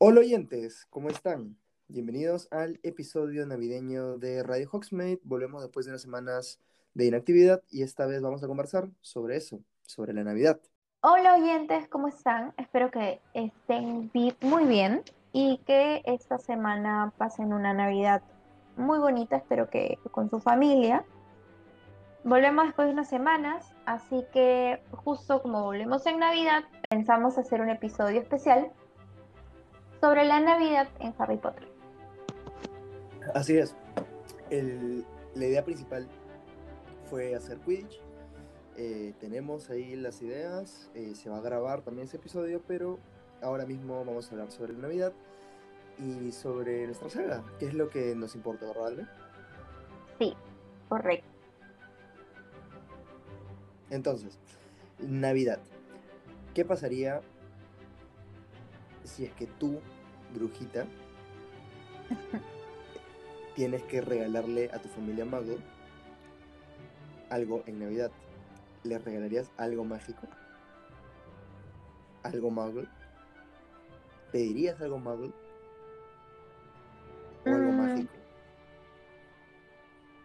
Hola oyentes, ¿cómo están? Bienvenidos al episodio navideño de Radio Hogsmeade. Volvemos después de unas semanas de inactividad y esta vez vamos a conversar sobre eso, sobre la Navidad. Hola oyentes, ¿cómo están? Espero que estén muy bien y que esta semana pasen una Navidad muy bonita, espero que con su familia. Volvemos después de unas semanas, así que justo como volvemos en Navidad, pensamos hacer un episodio especial sobre la Navidad en Harry Potter. Así es. la idea principal fue hacer Quidditch. Eh, tenemos ahí las ideas, eh, se va a grabar también ese episodio, pero ahora mismo vamos a hablar sobre la Navidad y sobre nuestra saga, que es lo que nos importa, ¿verdad, Sí, correcto. Entonces, Navidad. ¿Qué pasaría si es que tú, brujita, tienes que regalarle a tu familia mago algo en Navidad? ¿Le regalarías algo mágico? ¿Algo mago? ¿Pedirías algo mago? ¿O algo mm. mágico?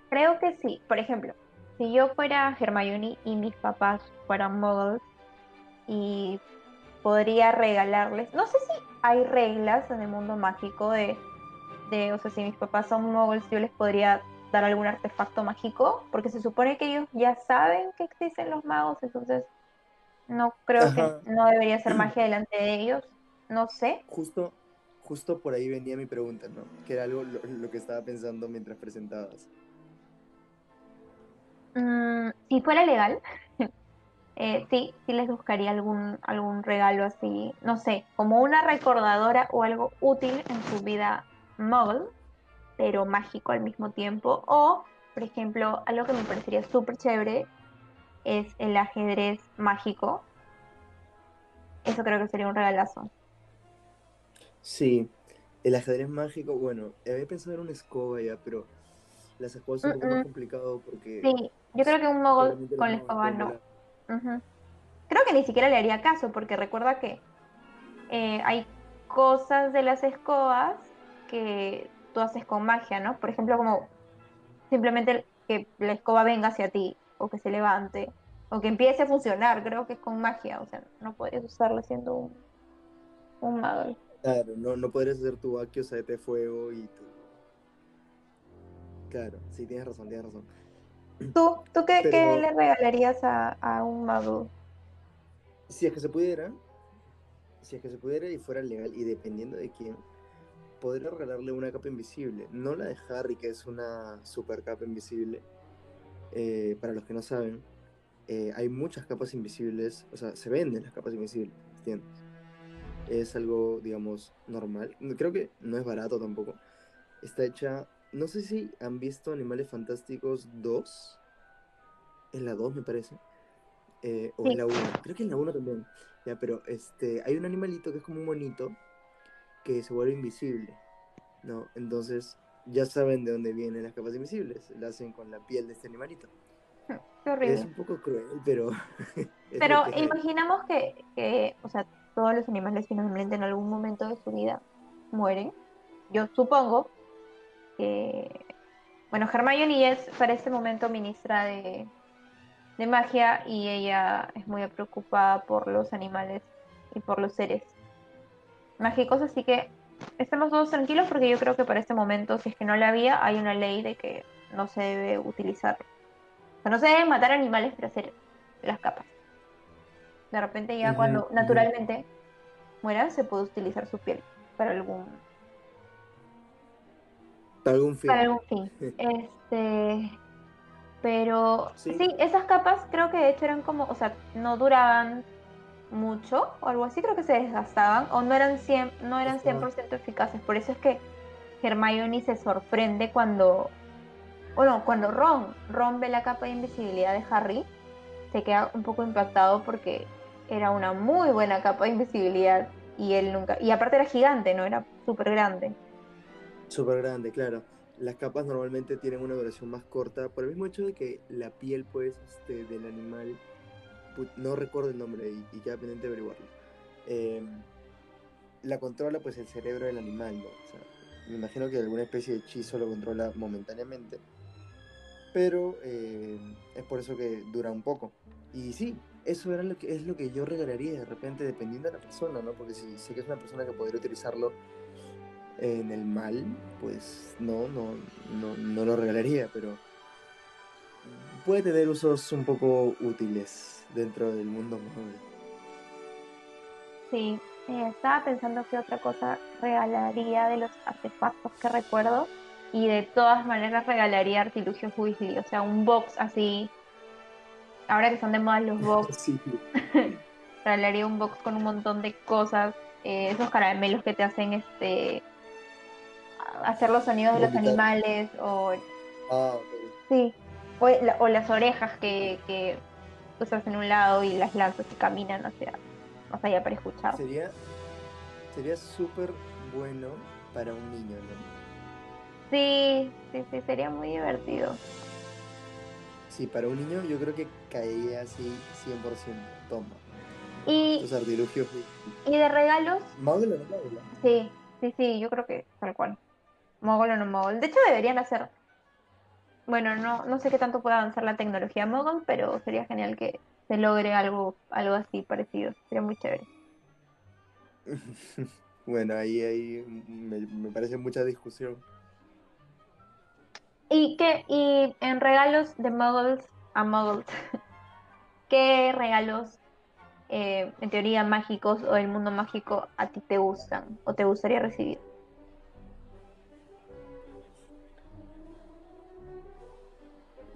Creo que sí. Por ejemplo, si yo fuera Hermione y mis papás fueran muggles y podría regalarles, no sé si hay reglas en el mundo mágico de, de o sea, si mis papás son muggles, yo les podría dar algún artefacto mágico, porque se supone que ellos ya saben que existen los magos, entonces no creo que no debería ser magia delante de ellos, no sé. Justo, justo por ahí venía mi pregunta, ¿no? Que era algo lo que estaba pensando mientras presentabas. Mm, si fuera legal, eh, sí, sí les buscaría algún, algún regalo así, no sé, como una recordadora o algo útil en su vida móvil, pero mágico al mismo tiempo. O, por ejemplo, algo que me parecería súper chévere es el ajedrez mágico. Eso creo que sería un regalazo. Sí, el ajedrez mágico, bueno, había pensado en una escoba ya, pero las escobas son un poco más complicado porque... Sí, yo creo que un mogol con la escoba no. Creo que ni siquiera le haría caso, porque recuerda que eh, hay cosas de las escobas que tú haces con magia, ¿no? Por ejemplo, como simplemente que la escoba venga hacia ti, o que se levante, o que empiece a funcionar, creo que es con magia, o sea, no podrías usarlo siendo un, un mago. Claro, no, no podrías hacer tu Akio de fuego y tu... Claro, sí, tienes razón, tienes razón. ¿Tú, tú qué, le regalarías a, un mago? Si es que se pudiera, si es que se pudiera y fuera legal, y dependiendo de quién, podría regalarle una capa invisible. No la de Harry, que es una super capa invisible. Eh, para los que no saben, eh, hay muchas capas invisibles, o sea, se venden las capas invisibles, ¿entiendes? Es algo, digamos, normal. Creo que no es barato tampoco. Está hecha no sé si han visto Animales Fantásticos 2. En la 2 me parece. Eh, o en la 1. Creo que en la 1 también. Ya, pero este, hay un animalito que es como un monito que se vuelve invisible. ¿No? Entonces, ya saben de dónde vienen las capas invisibles. La hacen con la piel de este animalito. Qué horrible. Es un poco cruel, pero. pero imaginamos que, que, o sea, todos los animales finalmente en algún momento de su vida mueren. Yo supongo, bueno, Hermione es para este momento ministra de, magia y ella es muy preocupada por los animales y por los seres mágicos, así que estemos todos tranquilos porque yo creo que para este momento, si es que no la había, hay una ley de que no se debe utilizar, o sea, no se deben matar animales para hacer las capas. De repente ya cuando naturalmente muera se puede utilizar su piel para algún para algún fin. Para algún fin. este, pero sí. esas capas creo que de hecho eran como, o sea, no duraban mucho o algo así, creo que se desgastaban o no eran 100, no eran 100% eficaces. Por eso es que Hermione se sorprende cuando, bueno, cuando Ron, Ron ve la capa de invisibilidad de Harry, se queda un poco impactado porque era una muy buena capa de invisibilidad y él nunca, y aparte era gigante, no era súper grande. Súper grande, claro. Las capas normalmente tienen una duración más corta por el mismo hecho de que la piel, pues, este, del animal, no recuerdo el nombre y, queda pendiente de averiguarlo. Em, la controla pues el cerebro del animal, ¿no? O sea, me imagino que alguna especie de hechizo lo controla momentáneamente. Pero eh, es por eso que dura un poco. Y sí, eso era lo que, es lo que yo regalaría de repente, dependiendo de la persona, ¿no? Porque si sé que es una persona que podría utilizarlo en el mal, pues no, no, no, no lo regalaría, pero puede tener usos un poco útiles dentro del mundo móvil. Sí, eh, estaba pensando que otra cosa regalaría de los artefactos que recuerdo y de todas maneras regalaría artilugios Weasley, o sea, un box así. Ahora que son de moda los box, sí. regalaría un box con un montón de cosas, eh, esos caramelos que te hacen este hacer los sonidos de los animales o ah, sí. O, las orejas que, que usas en un lado y las lanzas y caminan hacia más allá para escuchar. Sería sería súper bueno para un niño ¿no? sí sí sí sería muy divertido. Sí para un niño yo creo que caería así 100% toma. Y Los artilugios. y de regalos. Sí sí sí yo creo que tal cual Mogol o no Mogol. De hecho, deberían hacer. Bueno, no, no sé qué tanto puede avanzar la tecnología Mogol, pero sería genial que se logre algo, algo así parecido. Sería muy chévere. bueno, ahí, ahí me, parece mucha discusión. ¿Y qué? Y en regalos de Muggles a Muggles, ¿qué regalos eh, en teoría mágicos o del mundo mágico a ti te gustan o te gustaría recibir?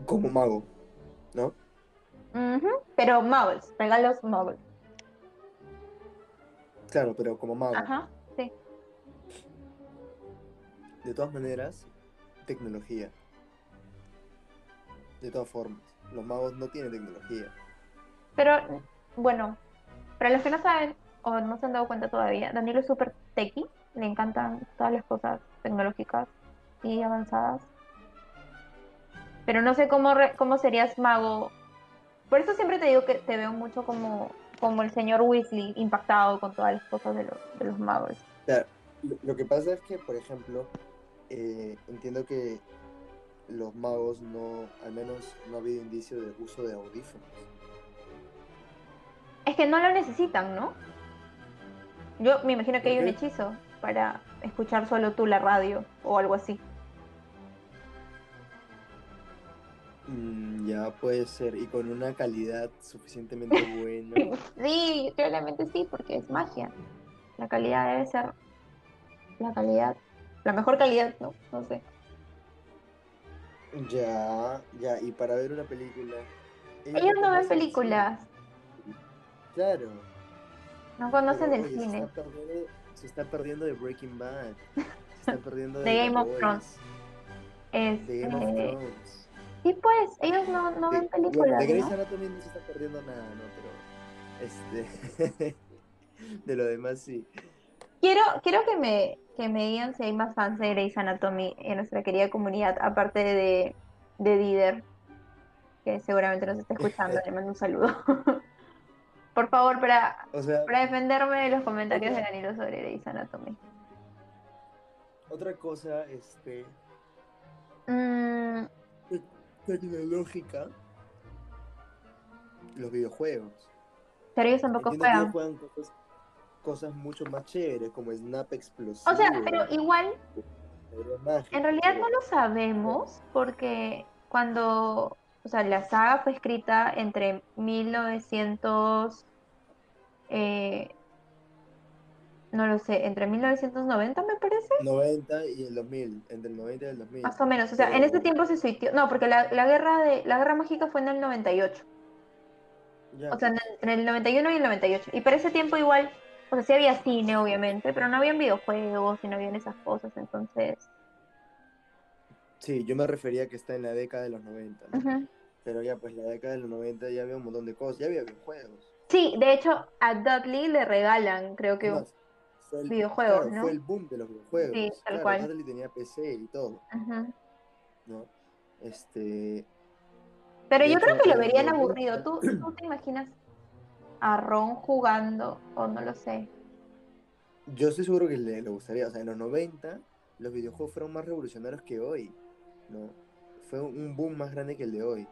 Como mago, ¿no? Pero muggles, regalos muggles. Claro, pero como mago. Ajá, sí. De todas maneras, tecnología. De todas formas, los magos no tienen tecnología. Pero, bueno, para los que no saben o no se han dado cuenta todavía, Daniel es súper techy, le encantan todas las cosas tecnológicas y avanzadas pero no sé cómo, cómo serías mago. Por eso siempre te digo que te veo mucho como, como el señor Weasley impactado con todas las cosas de, de los magos. lo que pasa es que, por ejemplo, eh, entiendo que los magos no, al menos no ha habido indicio de uso de audífonos. Es que no lo necesitan, ¿no? Yo me imagino que hay un hechizo para escuchar solo tú la radio o algo así. Mm, ya puede ser, y con una calidad suficientemente buena. sí, claramente sí, porque es magia. La calidad debe ser la calidad, la mejor calidad, ¿no? No sé. Ya, ya, y para ver una película. Ellos no ven películas. Claro. No conocen el cine. Se está, perdiendo, de Breaking Bad. Se está perdiendo de, Game of Thrones. De Game of este, Thrones. Sí, pues, ellos no, no ven películas. de Grey's Anatomy no se está perdiendo nada, ¿no? Pero, este, de lo demás sí. Quiero, quiero que me, que me digan si hay más fans de Grey's Anatomy en nuestra querida comunidad, aparte de, de Dider, que seguramente nos está escuchando, le mando un saludo. Por favor, para, para defenderme de los comentarios de Danilo sobre Grey's Anatomy. Otra cosa, este... Mm, tecnológica los videojuegos. Pero ellos tampoco juegan. cosas, mucho más chéveres, como Snap Explosivo. O sea, pero igual. en realidad no lo sabemos, porque cuando. O sea, la saga fue escrita entre 1900. Eh, no lo sé, entre 1990 me parece. 90 y el 2000, entre el 90 y el 2000. Más o menos, o sea, en ese tiempo se suitió, no, porque la, guerra de la guerra mágica fue en el 98. O sea, en el, 91 y el 98. Y para ese tiempo igual, o sea, sí había cine, obviamente, pero no habían videojuegos y no habían esas cosas, entonces... Sí, yo me refería a que está en la década de los 90, Pero ya, pues la década de los 90 ya había un montón de cosas, ya había videojuegos. Sí, de hecho, a Dudley le regalan, creo que fue el, videojuegos, ¿no? Fue el boom de los videojuegos. Sí, tal cual. Natalie tenía PC y todo. ¿no? Este. Pero yo creo que lo verían aburrido. ¿Tú, ¿Tú te imaginas a Ron jugando? O no lo sé. Yo estoy seguro que le, le gustaría. O sea, en los 90 los videojuegos fueron más revolucionarios que hoy. ¿no? Fue un boom más grande que el de hoy.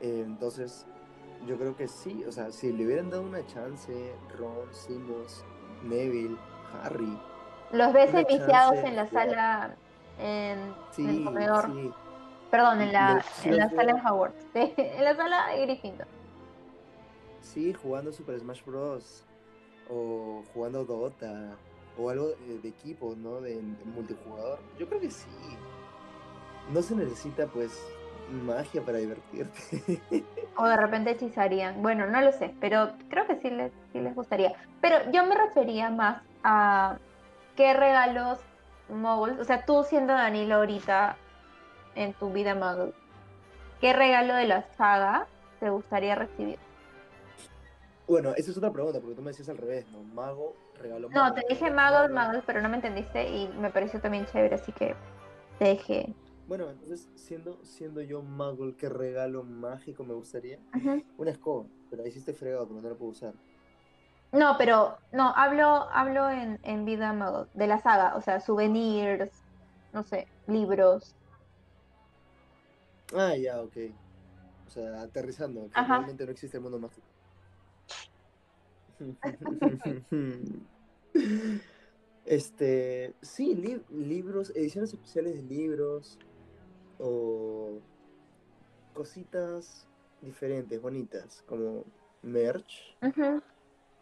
Eh, entonces, yo creo que sí. O sea, si le hubieran dado una chance, Ron, Simos, Neville, Harry. Los ves enviciados en la sala, en, el comedor. Perdón, en la, en la sala de Howard. en la sala de Gryffindor. Sí, jugando Super Smash Bros. O jugando Dota. O algo de, equipo, ¿no? De, multijugador. Yo creo que sí. No se necesita, pues, magia para divertirte. o de repente hechizarían. Bueno, no lo sé, pero creo que sí les, sí les gustaría. Pero yo me refería más a qué regalos moguls, o sea, tú siendo Danilo ahorita en tu vida muggle, ¿qué regalo de la saga te gustaría recibir? Bueno, esa es otra pregunta, porque tú me decías al revés, ¿no? Mago, regalo No, te dije mago, mago, pero no me entendiste y me pareció también chévere, así que te dejé. Bueno, entonces, siendo, siendo yo mago, ¿qué regalo mágico me gustaría? Una escoba, pero ahí sí estoy fregado, porque no la puedo usar. No, pero, no, hablo, hablo en, en vida mago, de la saga, o sea, souvenirs, no sé, libros. Ah, ya, ok. O sea, aterrizando, que realmente no existe el mundo mágico. este, sí, libros, ediciones especiales de libros o cositas diferentes, bonitas, como merch.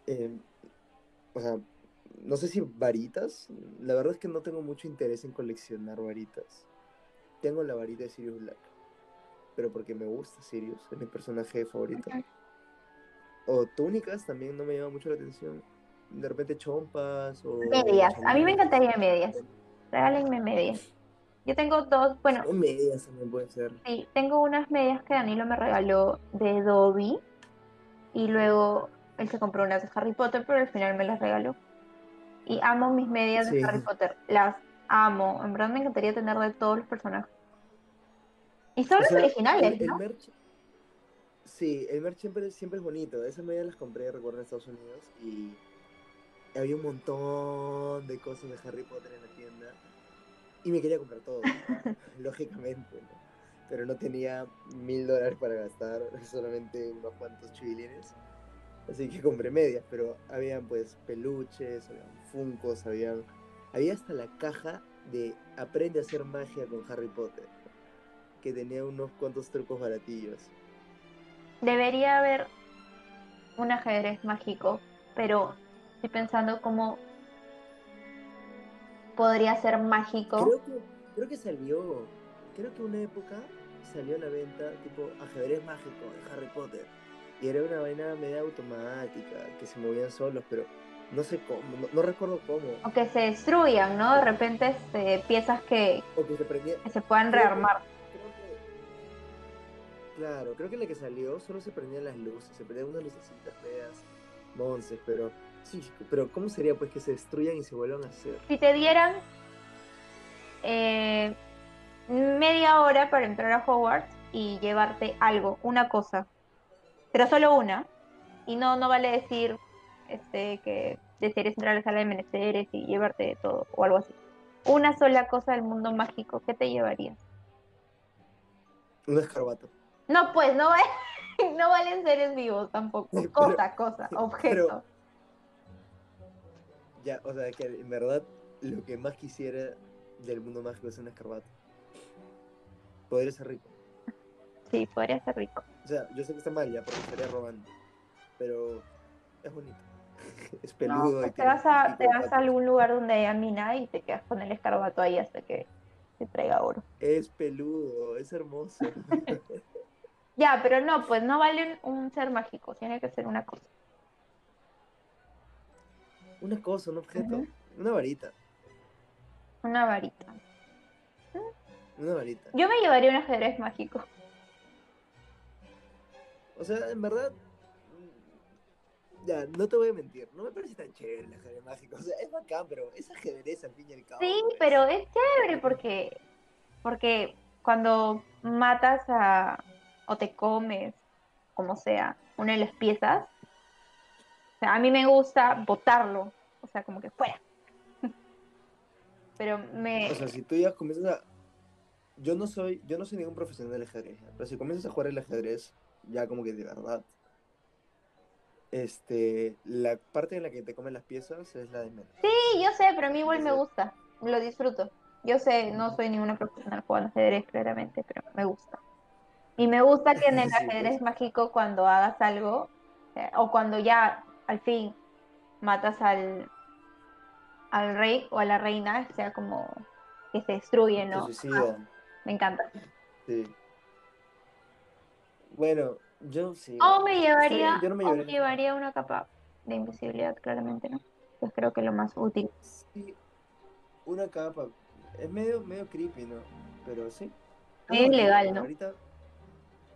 Em, o sea, no sé si varitas. La verdad es que no tengo mucho interés en coleccionar varitas. Tengo la varita de Sirius Black. Pero porque me gusta Sirius, es mi personaje favorito. O túnicas también no me llama mucho la atención. De repente chompas o... Medias. A mí me encantaría medias. Regálenme medias. Yo tengo dos, bueno... medias también puede ser. Sí, tengo unas medias que Danilo me regaló de Dobby. Y luego él se compró unas de Harry Potter, pero al final me las regaló. Y amo mis medias de Harry Potter. Las amo. En verdad me encantaría tener de todos los personajes. Y son los originales, ¿no? Sí, el merch siempre, siempre es bonito. Esas medias las compré, recuerdo, en Estados Unidos y había un montón de cosas de Harry Potter en la tienda y me quería comprar todo, lógicamente, Pero no tenía mil dólares para gastar, solamente unos cuantos chivilines. Así que compré medias, pero habían pues peluches, habían funcos, habían... Había hasta la caja de Aprende a hacer magia con Harry Potter, que tenía unos cuantos trucos baratillos debería haber un ajedrez mágico, pero estoy pensando cómo podría ser mágico. Creo que, creo que salió, creo que una época salió a la venta tipo ajedrez mágico de Harry Potter. Y era una vaina media automática, que se movían solos, pero no sé cómo, no, recuerdo cómo. O que se destruyan, ¿no? De repente este, piezas que, se, se puedan rearmar. Claro, creo que la que salió solo se prendían las luces, se prendían unas lucecitas feas, monces, pero sí, pero ¿cómo sería pues que se destruyan y se vuelvan a hacer? Si te dieran eh, media hora para entrar a Hogwarts y llevarte algo, una cosa, pero solo una, y no, no vale decir este que desearías entrar a la sala de menesteres y llevarte todo o algo así. Una sola cosa del mundo mágico, ¿qué te llevarías? Un escarbato. No, pues, no, no valen seres vivos tampoco. Cosa, cosa, objeto. Ya, o sea, que en verdad lo que más quisiera del mundo mágico es un escarbato. Podría ser rico. Sí, podría ser rico. O sea, yo sé que está mal ya porque estaría robando. Pero es bonito. es peludo. Pues te, vas a, te vas a algún lugar donde haya mina y te quedas con el escarbato ahí hasta que te traiga oro. Es peludo, es hermoso. Ya, pero no, pues no vale un ser mágico, tiene que ser una cosa. Una cosa, un objeto, una varita. Una varita. Una varita. Yo me llevaría un ajedrez mágico. O sea, en verdad, ya, no te voy a mentir, no me parece tan chévere el ajedrez mágico. O sea, es bacán, pero es ajedrez al fin y al cabo. Sí, pero es chévere porque, porque cuando matas a, o te comes, como sea, una de las piezas. Sea, a mí me gusta botarlo, o sea, como que fuera. Pero me... O sea, si tú ya comienzas a... Yo no soy, yo no soy ningún profesional del ajedrez, pero si comienzas a jugar el ajedrez, ya como que de verdad, este, la parte en la que te comen las piezas es la de menos. Sí, yo sé, pero a mí igual me gusta, lo disfruto. Yo sé, no soy ninguna profesional jugando ajedrez, claramente, pero me gusta. Y me gusta que en el ajedrez pues. mágico cuando hagas algo, eh, o cuando ya al fin matas al, al rey o a la reina, sea como que se destruye, ¿no? Ah, me encanta. Sí. Bueno, yo sí. O me llevaría, me llevaría una capa de invisibilidad, claramente, ¿no? Pues creo que es lo más útil. Sí, una capa. Es medio, medio creepy, ¿no? Pero sí. Es ilegal, ¿no?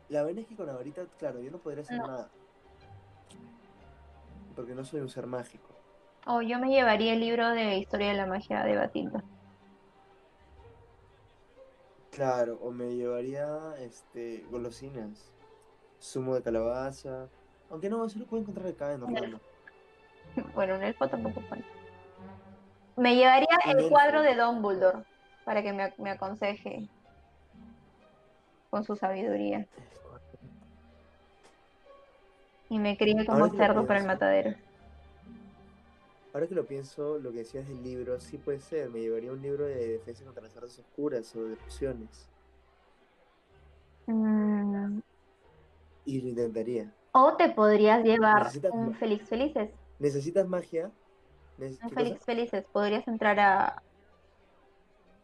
la verdad es que con la varita, claro, yo no podría hacer nada. Porque no soy un ser mágico. O yo me llevaría el libro de Historia de la Magia de Batilda. Claro, o me llevaría este golosinas zumo de calabaza. Aunque no, se lo puedo encontrar acá en Orlando. Bueno, un elfo tampoco puede. Me llevaría el cuadro de Dumbledore para que me, me aconseje con su sabiduría. Y me críe como cerdo para el matadero. Ahora que lo pienso, lo que decías del libro, sí puede ser. Me llevaría un libro de defensa contra las artes oscuras o de pociones. Mm, y lo intentaría. O te podrías llevar un Félix Felices. ¿Necesitas magia? un Félix Felices. Podrías entrar a,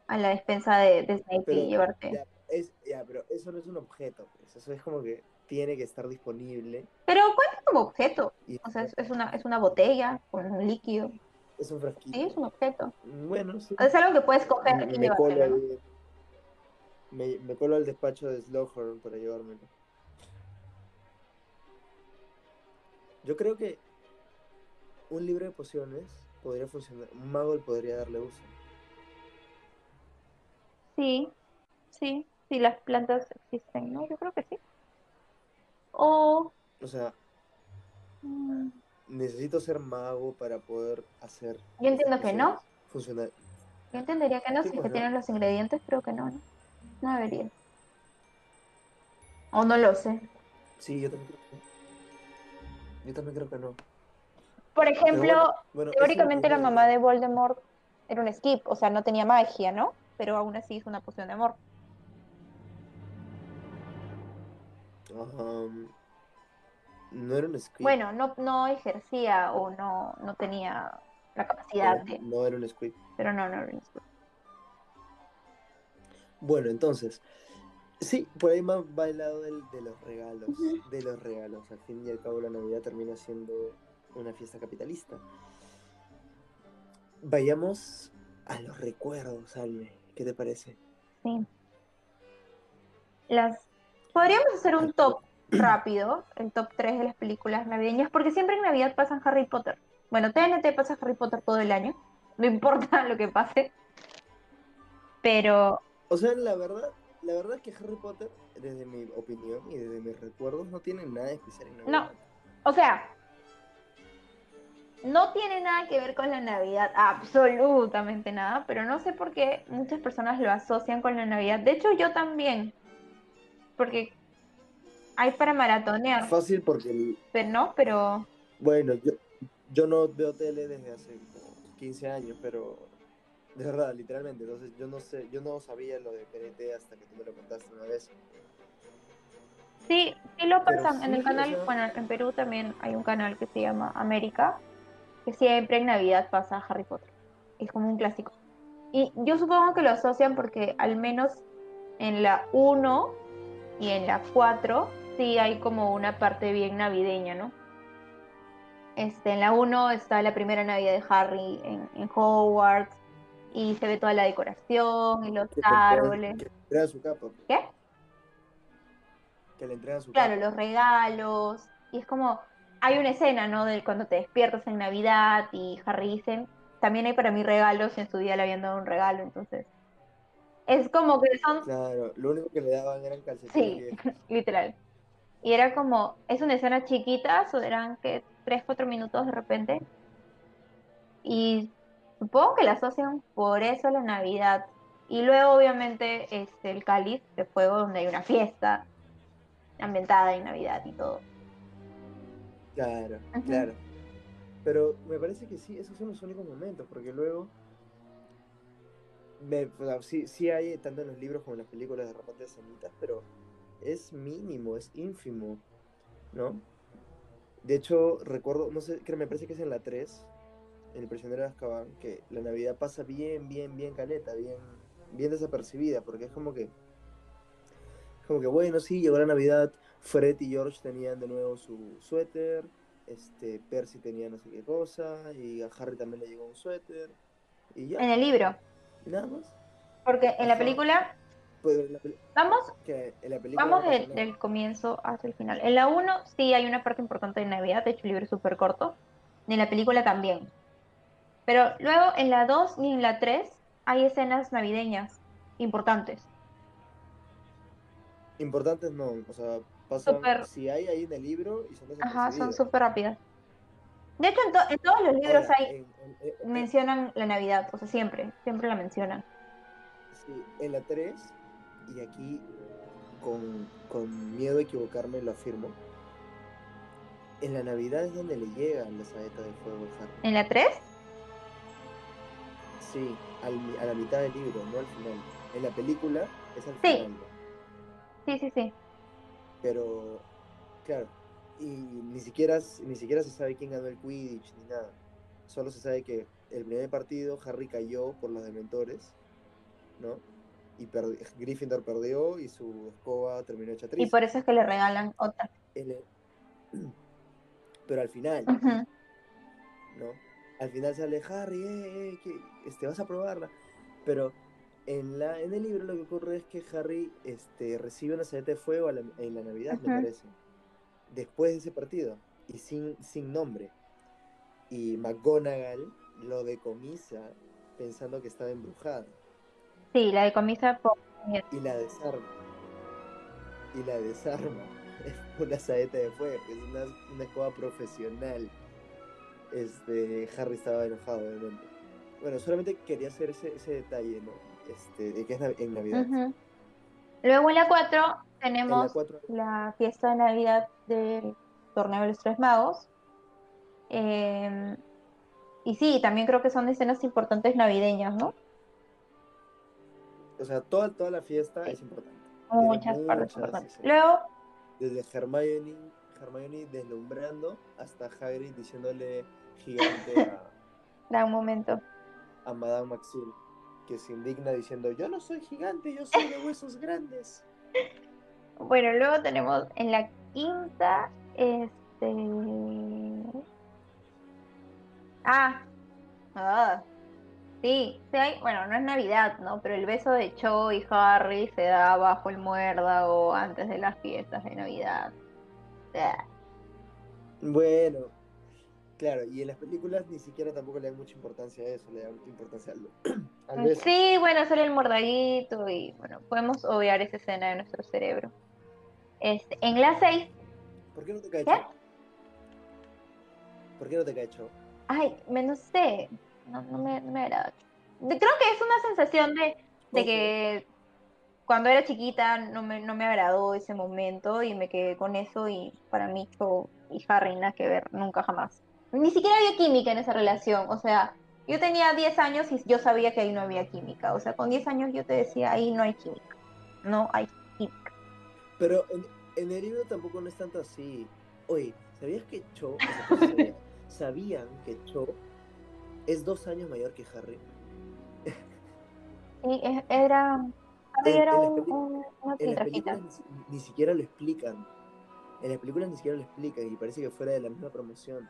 a la despensa de, de Snape y llevarte. Ya, es, ya, pero eso no es un objeto. Pues. Eso es como que tiene que estar disponible. Pero como objeto. o sea, es, una, es una botella con un líquido. Es un frasquito. Sí, es un objeto. Bueno, sí. Es algo que puedes coger y me Colo me, me, colo al despacho de Slughorn para llevármelo. Yo creo que un libro de pociones podría funcionar, un mago podría darle uso. Sí, sí, sí, las plantas existen, ¿no? Yo creo que sí. O... O sea, mm. necesito ser mago para poder hacer... Yo entiendo que no. Funcionar. Yo entendería que no, si se pues tienen los ingredientes, pero que no, ¿no? No debería. O no lo sé. Sí, yo también creo que yo también creo que no. Por ejemplo, teóricamente la mamá de Voldemort era un skip, o sea, no tenía magia, ¿no? Pero aún así hizo una poción de amor. No era un skip. Bueno, no, no ejercía o no, no tenía la capacidad de. No era un squid. Pero no, no era un squid. Bueno, entonces, Sí, por ahí más va el lado del, de los regalos, de los regalos. Al fin y al cabo la Navidad termina siendo una fiesta capitalista. Vayamos a los recuerdos, Alme. ¿Qué te parece? Sí. Las... Podríamos hacer un top rápido, el top 3 de las películas navideñas, porque siempre en Navidad pasan Harry Potter. Bueno, TNT pasa Harry Potter todo el año, no importa lo que pase. Pero... O sea, la verdad, la verdad es que Harry Potter, desde mi opinión y desde mis recuerdos, no tiene nada especial en Navidad. No, o sea, no tiene nada que ver con la Navidad, absolutamente nada, pero no sé por qué muchas personas lo asocian con la Navidad. De hecho, yo también, porque hay para maratonear. Fácil porque... Pero no, pero... Bueno, yo, yo no veo tele desde hace 15 años, pero de verdad, literalmente. Entonces yo no sé, yo no sabía lo de PNT hasta que tú me lo contaste una vez. Sí, sí lo pasan en el canal, bueno, en Perú también hay un canal que se llama América, que siempre en Navidad pasa Harry Potter. Es como un clásico. Y yo supongo que lo asocian porque al menos en la 1 y en la 4 sí hay como una parte bien navideña, ¿no? Este, en la 1 está la primera Navidad de Harry en, en Hogwarts, y se ve toda la decoración y los árboles. Que le su capa. ¿Qué? Que le entregan su Claro, los regalos. Y es como, hay una escena, ¿no? De cuando te despiertas en Navidad y Harry dice, también hay para mí regalos y en su día le habían dado un regalo, entonces. Es como que son... Claro, lo único que le daban eran calcetines. Sí, literal. Y era como, es una escena chiquita, o eran que tres, cuatro minutos de repente. Y supongo que la asocian por eso a la Navidad. Y luego, obviamente, este, el cáliz de fuego, donde hay una fiesta ambientada en Navidad y todo. Claro, claro. Pero me parece que sí, esos son los únicos momentos, porque luego. sí, sí hay tanto en los libros como en las películas de repente de semitas, pero es mínimo, es ínfimo, ¿no? De hecho, recuerdo, no sé, creo, me parece que es en la 3, en El prisionero de Azkaban, que la Navidad pasa bien, bien, bien caleta, bien, bien desapercibida, porque es como que, como que bueno, sí, llegó la Navidad, Fred y George tenían de nuevo su suéter, este, Percy tenía no sé qué cosa, y a Harry también le llegó un suéter, y ya. En el libro. nada más. Porque en la película pues, vamos, vamos del, comienzo hasta el final. En la 1 sí hay una parte importante de Navidad, de hecho el libro es súper corto. En la película también. Pero luego en la 2 y en la 3 hay escenas navideñas importantes. Importantes no, o sea, pasan, si hay ahí en el libro y son Ajá, son súper rápidas. De hecho, en, todos los libros hay mencionan la Navidad, o sea, siempre, siempre la mencionan. Sí, en la 3 y aquí con, miedo a equivocarme lo afirmo, en la Navidad es donde le llegan las saetas de fuego a Harry. ¿En la 3? Sí, a la mitad del libro, no al final. En la película es al final. Sí, sí, sí. Pero, claro, y ni siquiera, ni siquiera se sabe quién ganó el Quidditch ni nada. Solo se sabe que el primer partido Harry cayó por los dementores, ¿no? Y Gryffindor perdió y su escoba terminó hecha triste. Y por eso es que le regalan otra. Pero al final, ¿no? Al final sale Harry, eh, eh, que este, vas a probarla. Pero en, la, en el libro lo que ocurre es que Harry este, recibe una saleta de fuego en la Navidad, me parece. Después de ese partido. Y sin, sin nombre. Y McGonagall lo decomisa pensando que estaba embrujada. Sí, la decomisa por... Y la desarma. Y la desarma. Es una saeta de fuego, es una, una escoba profesional. Este, Harry estaba enojado, obviamente. Bueno, solamente quería hacer ese, ese detalle, ¿no? Este, de que es en Navidad. Luego en la 4 tenemos la, fiesta de Navidad del Torneo de los Tres Magos. Em, y sí, también creo que son escenas importantes navideñas, ¿no? O sea, toda, toda la fiesta es importante. Muchas partes importantes. Luego. Desde Hermione, Hermione deslumbrando hasta Hagrid diciéndole gigante a. Da un momento. A Madame Maxime, que se indigna diciendo: Yo no soy gigante, yo soy de huesos grandes. Bueno, luego tenemos en la quinta, este. Ah, ah, Sí, sí hay, bueno, no es Navidad, ¿no? Pero el beso de Cho y Harry se da bajo el muérdago antes de las fiestas de Navidad. Bueno, claro, y en las películas ni siquiera tampoco le dan mucha importancia a eso, le dan importancia al, beso. Sí, bueno, sale el mordaguito y bueno, podemos obviar esa escena de nuestro cerebro. Este, en la 6. ¿Por qué no te cae Cho? ¿Por qué no te cae Cho? Ay, me no sé no, no, me, no me agrada. Creo que es una sensación de, de que cuando era chiquita no me, no me agradó ese momento y me quedé con eso y para mí Cho y Harry nada que ver, nunca jamás. Ni siquiera había química en esa relación, o sea, yo tenía 10 años y yo sabía que ahí no había química, o sea, con 10 años yo te decía, ahí no hay química, no hay química. Pero en, en el libro tampoco no es tanto así. Oye, ¿sabías que Cho, sabían que Cho es dos años mayor que Harry. Sí, era. Harry era un, En las películas ni, siquiera lo explican. En las películas ni siquiera lo explican y parece que fuera de la misma promoción.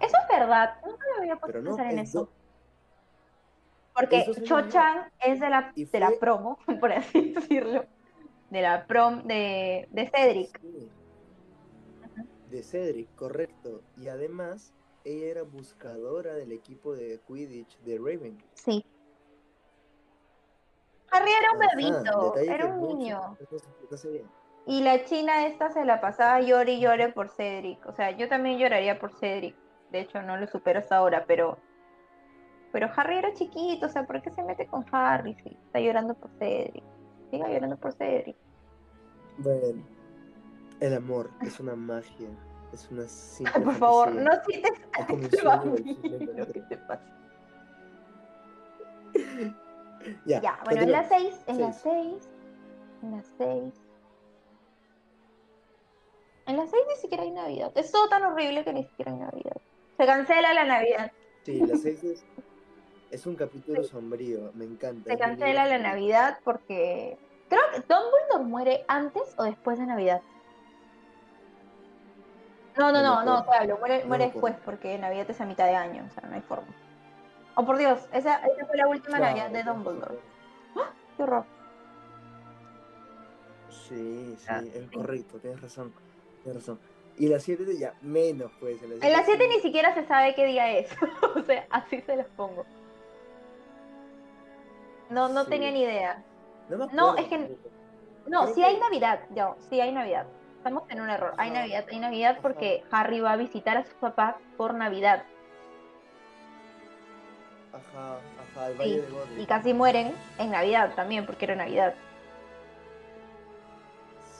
Eso es verdad, nunca me había puesto a pensar en eso. Porque Cho-Chan es de la, de la promo, por así decirlo. De la prom de, de Cedric. De Cedric, correcto. Y además, ella era buscadora del equipo de Quidditch de Raven. Sí. Harry era un bebito, era un niño. y la china esta se la pasaba llore y llore por Cedric. O sea, yo también lloraría por Cedric. De hecho, no lo supero hasta ahora, pero Pero Harry era chiquito, o sea, ¿por qué se mete con Harry? Si está llorando por Cedric. Siga llorando por Cedric. Bueno, el amor es una magia. Es una simple Por favor, no cites a Lo que te pasa. Ya, Ya, bueno, en las continuemos. 6, en las 6, en las 6. En las 6 ni siquiera hay Navidad. Es todo tan horrible que ni siquiera hay Navidad. Se cancela la Navidad. Sí, las seis es, es un capítulo sombrío, me encanta. Se cancela la. Navidad porque creo que Dumbledore muere antes o después de Navidad. No, no, No no, no, te hablo, muere, No muere después porque Navidad es a mitad de año, o sea, no hay forma. Oh, por Dios, esa, esa fue la última Claro, Navidad de Dumbledore. razón. Qué horror. Sí, sí, Ah, es sí. correcto, tienes razón. Tienes razón. Y las 7 ya menos, pues. En En las 7 sí. ni siquiera se sabe qué día es. o sea, así se los pongo. No, no Sí. tenía ni idea. No, me No, acuerdo es que-. No, sí hay Navidad, ya, sí hay Navidad. Estamos en un error. Hay. Navidad, hay Navidad porque Harry va a visitar a sus papás por Navidad. Ajá, ajá, el Valle Sí, de Godric. y casi mueren en Navidad también, porque era Navidad.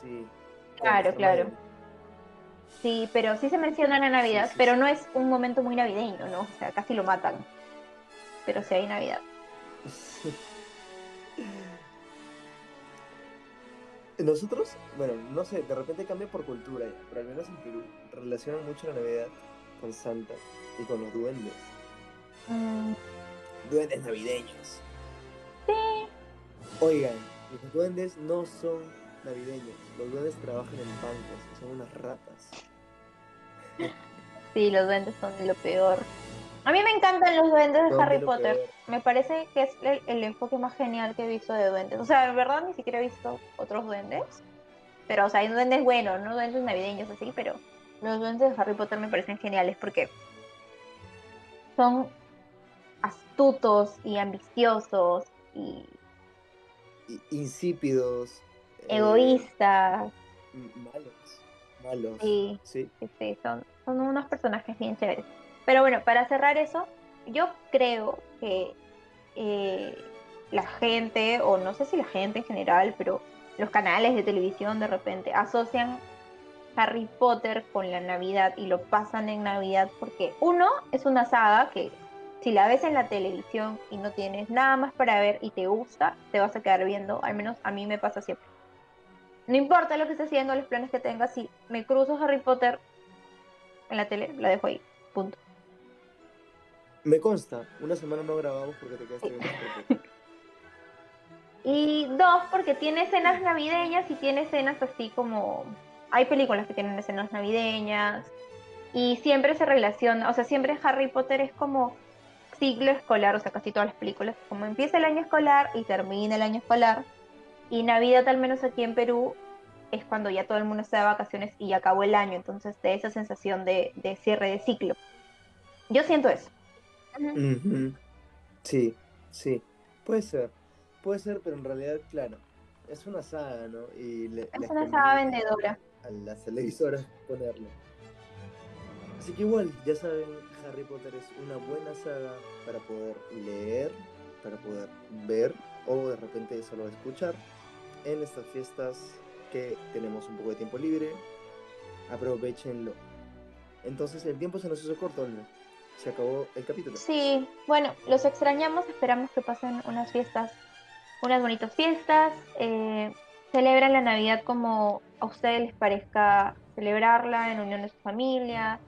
Sí. Claro, claro. Sí, pero sí se menciona la Navidad, sí, pero no es un momento muy navideño, ¿no? O sea, casi lo matan. Pero sí hay Navidad. Nosotros, bueno, no sé, de repente cambia por cultura, ya, pero al menos en Perú relacionan mucho la Navidad con Santa y con los duendes. Mm, Duendes navideños. sí, Oigan, los duendes no son navideños. Los duendes trabajan en bancos, son unas ratas. sí, los duendes son de lo peor. A mí me encantan los duendes de Harry Potter. Me parece que es el, el enfoque más genial que he visto de duendes. O sea, en verdad ni siquiera he visto otros duendes. Pero, o sea, hay duendes buenos, no duendes navideños así, pero los duendes de Harry Potter me parecen geniales porque son astutos y ambiciosos y Insípidos. eh, egoístas. malos. Malos. Sí. sí, sí, son, son unos personajes bien chéveres. Pero bueno, para cerrar eso, yo creo que eh, la gente, o no sé si la gente en general, pero los canales de televisión de repente asocian Harry Potter con la Navidad y lo pasan en Navidad porque uno es una saga que si la ves en la televisión y no tienes nada más para ver y te gusta, te vas a quedar viendo, al menos a mí me pasa siempre. No importa lo que esté haciendo, los planes que tengas, si me cruzo Harry Potter en la tele, la dejo ahí. Punto. Me consta, una semana no grabamos porque te quedaste viendo Potter. Y dos, porque tiene escenas navideñas y tiene escenas así como... Hay películas que tienen escenas navideñas y siempre se relaciona, o sea, siempre Harry Potter es como ciclo escolar, o sea, casi todas las películas, como empieza el año escolar y termina el año escolar. Y Navidad, al menos aquí en Perú, es cuando ya todo el mundo está de vacaciones y ya acabó el año, entonces de esa sensación de, de cierre de ciclo. Yo siento eso. Sí, sí. Puede ser. Puede ser, pero en realidad, claro. Es una saga, ¿no? Y le, Es una saga vendedora. A las televisoras ponerlo. Así que igual, ya saben, Harry Potter es una buena saga para poder leer, para poder ver o de repente solo escuchar en estas fiestas que tenemos un poco de tiempo libre. Aprovechenlo. Entonces el tiempo se nos hizo corto, ¿no? Se acabó el capítulo. Sí, bueno, los extrañamos, esperamos que pasen unas fiestas, unas bonitas fiestas, eh, celebran la Navidad como a ustedes les parezca celebrarla en unión de su familia,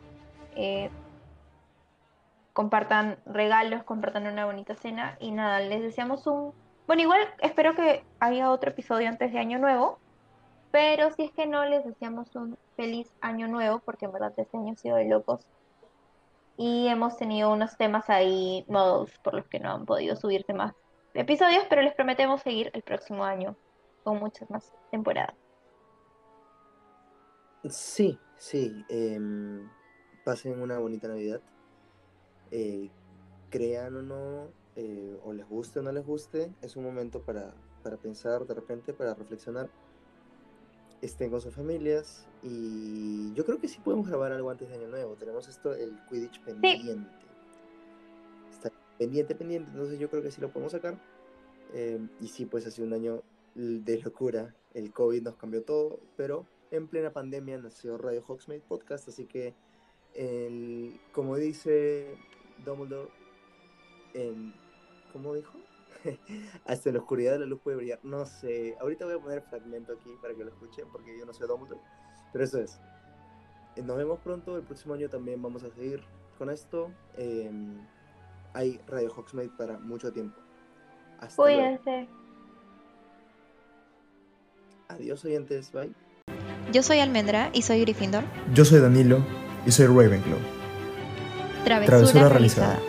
eh, compartan regalos, compartan una bonita cena y nada, les deseamos un... Bueno, igual espero que haya otro episodio antes de Año Nuevo, pero si es que no, les deseamos un feliz Año Nuevo, porque en verdad este año ha sido de locos y hemos tenido unos temas ahí modos por los que no han podido subirse más episodios, pero les prometemos seguir el próximo año con muchas más temporadas. Sí, sí. em, pasen una bonita Navidad. Eh, crean o no, eh, o les guste o no les guste, es un momento para, para pensar de repente, para reflexionar. Estén con sus familias y yo creo que sí podemos grabar algo antes de Año Nuevo. Tenemos esto, el Quidditch pendiente. Está- pendiente, pendiente, entonces yo creo que sí lo podemos sacar. Em, y sí, pues ha sido un año de locura, el COVID nos cambió todo, pero en plena pandemia nació Radio Hogsmeade Podcast, así que como dice Dumbledore, en, ¿cómo dijo? Hasta la oscuridad la luz puede brillar. No sé, ahorita voy a poner fragmento aquí para que lo escuchen, porque yo no soy Dumbledore, pero eso es. Eh, nos vemos pronto, el próximo año también vamos a seguir con esto. Em, hay Radio Hogsmeade para mucho tiempo. Hasta Cuídense. Adiós oyentes, bye. Yo soy Almendra y soy Gryffindor. Yo soy Danilo y soy Ravenclaw. Travesura, realizada.